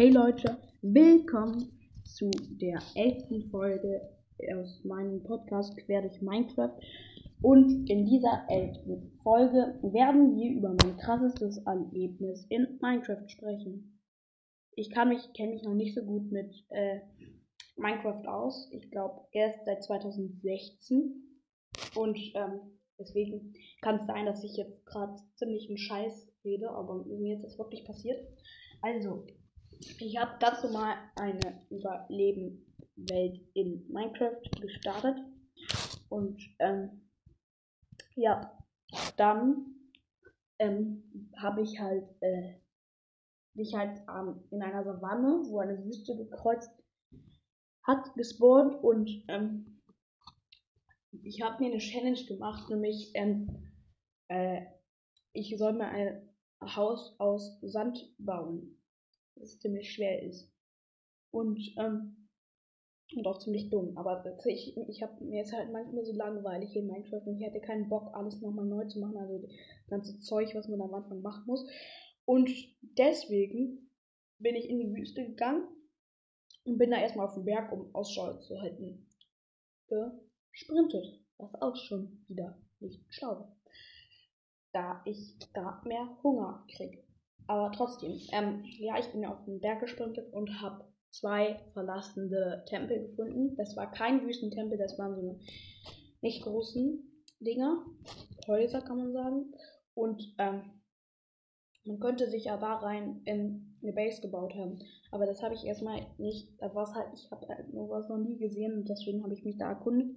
Hey Leute, willkommen zu der elften Folge aus meinem Podcast Quer durch Minecraft. Und in dieser elften Folge werden wir über mein krassestes Erlebnis in Minecraft sprechen. Ich mich, kenne mich noch nicht so gut mit äh, Minecraft aus. Ich glaube erst seit 2016. Und ähm, deswegen kann es sein, dass ich jetzt gerade ziemlich einen Scheiß rede, aber mir ist das wirklich passiert. Also, ich habe dazu mal eine Überleben-Welt in Minecraft gestartet. Und ähm, ja, dann ähm, habe ich halt äh, mich halt ähm, in einer Savanne, wo eine Wüste gekreuzt hat, gespawnt und ähm, ich habe mir eine Challenge gemacht, nämlich ähm, äh, ich soll mir ein Haus aus Sand bauen das ziemlich schwer ist. Und, ähm, und auch ziemlich dumm. Aber ich, ich habe mir ist halt manchmal so langweilig in Minecraft und ich hatte keinen Bock, alles nochmal neu zu machen. Also das ganze Zeug, was man am Anfang machen muss. Und deswegen bin ich in die Wüste gegangen und bin da erstmal auf den Berg, um Ausschau zu halten. Gesprintet. Was auch schon wieder nicht schlau. Da ich da mehr Hunger kriege. Aber trotzdem, ähm, ja, ich bin auf den Berg gesprintet und habe zwei verlassene Tempel gefunden. Das war kein Wüstentempel, das waren so nicht großen Dinger. Häuser kann man sagen. Und ähm, man könnte sich ja da rein in eine Base gebaut haben. Aber das habe ich erstmal nicht. Da war halt, ich habe halt nur was noch nie gesehen und deswegen habe ich mich da erkundet.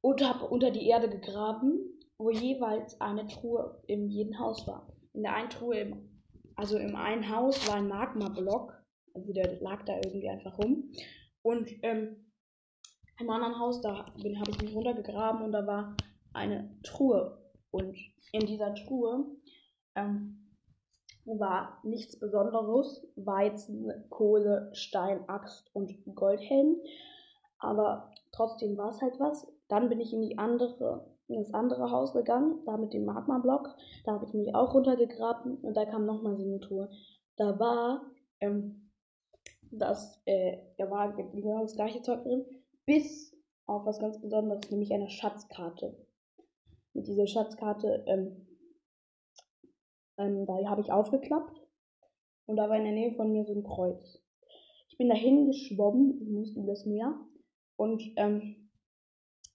Und habe unter die Erde gegraben, wo jeweils eine Truhe in jedem Haus war. In der einen Truhe im also im einen Haus war ein Magma-Block, also der lag da irgendwie einfach rum. Und ähm, im anderen Haus, da habe ich mich runtergegraben und da war eine Truhe. Und in dieser Truhe ähm, war nichts Besonderes. Weizen, Kohle, Stein, Axt und Goldhelm. Aber trotzdem war es halt was. Dann bin ich in die andere in das andere Haus gegangen, da mit dem Magma-Block. Da habe ich mich auch runtergegraben und da kam nochmal so eine Tour. Da war, ähm, das, äh, da war genau das gleiche Zeug drin, bis auf was ganz Besonderes, nämlich eine Schatzkarte. Mit dieser Schatzkarte, ähm, ähm, da habe ich aufgeklappt und da war in der Nähe von mir so ein Kreuz. Ich bin dahin geschwommen, ich musste das Meer und ähm,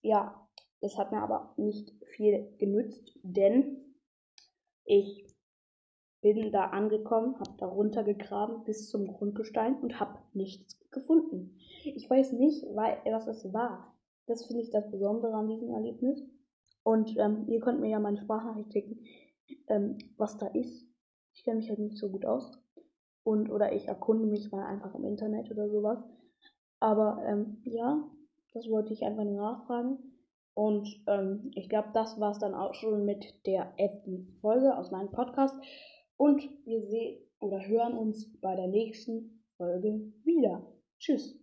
ja, das hat mir aber nicht viel genützt, denn ich bin da angekommen, habe da runtergegraben bis zum Grundgestein und habe nichts gefunden. Ich weiß nicht, was es war. Das finde ich das Besondere an diesem Erlebnis. Und ähm, ihr könnt mir ja meine Sprachnachricht schicken, ähm, was da ist. Ich kenne mich halt nicht so gut aus. Und oder ich erkunde mich mal einfach im Internet oder sowas. Aber ähm, ja, das wollte ich einfach nur nachfragen. Und ähm, ich glaube, das war es dann auch schon mit der elften Folge aus meinem Podcast. Und wir sehen oder hören uns bei der nächsten Folge wieder. Tschüss.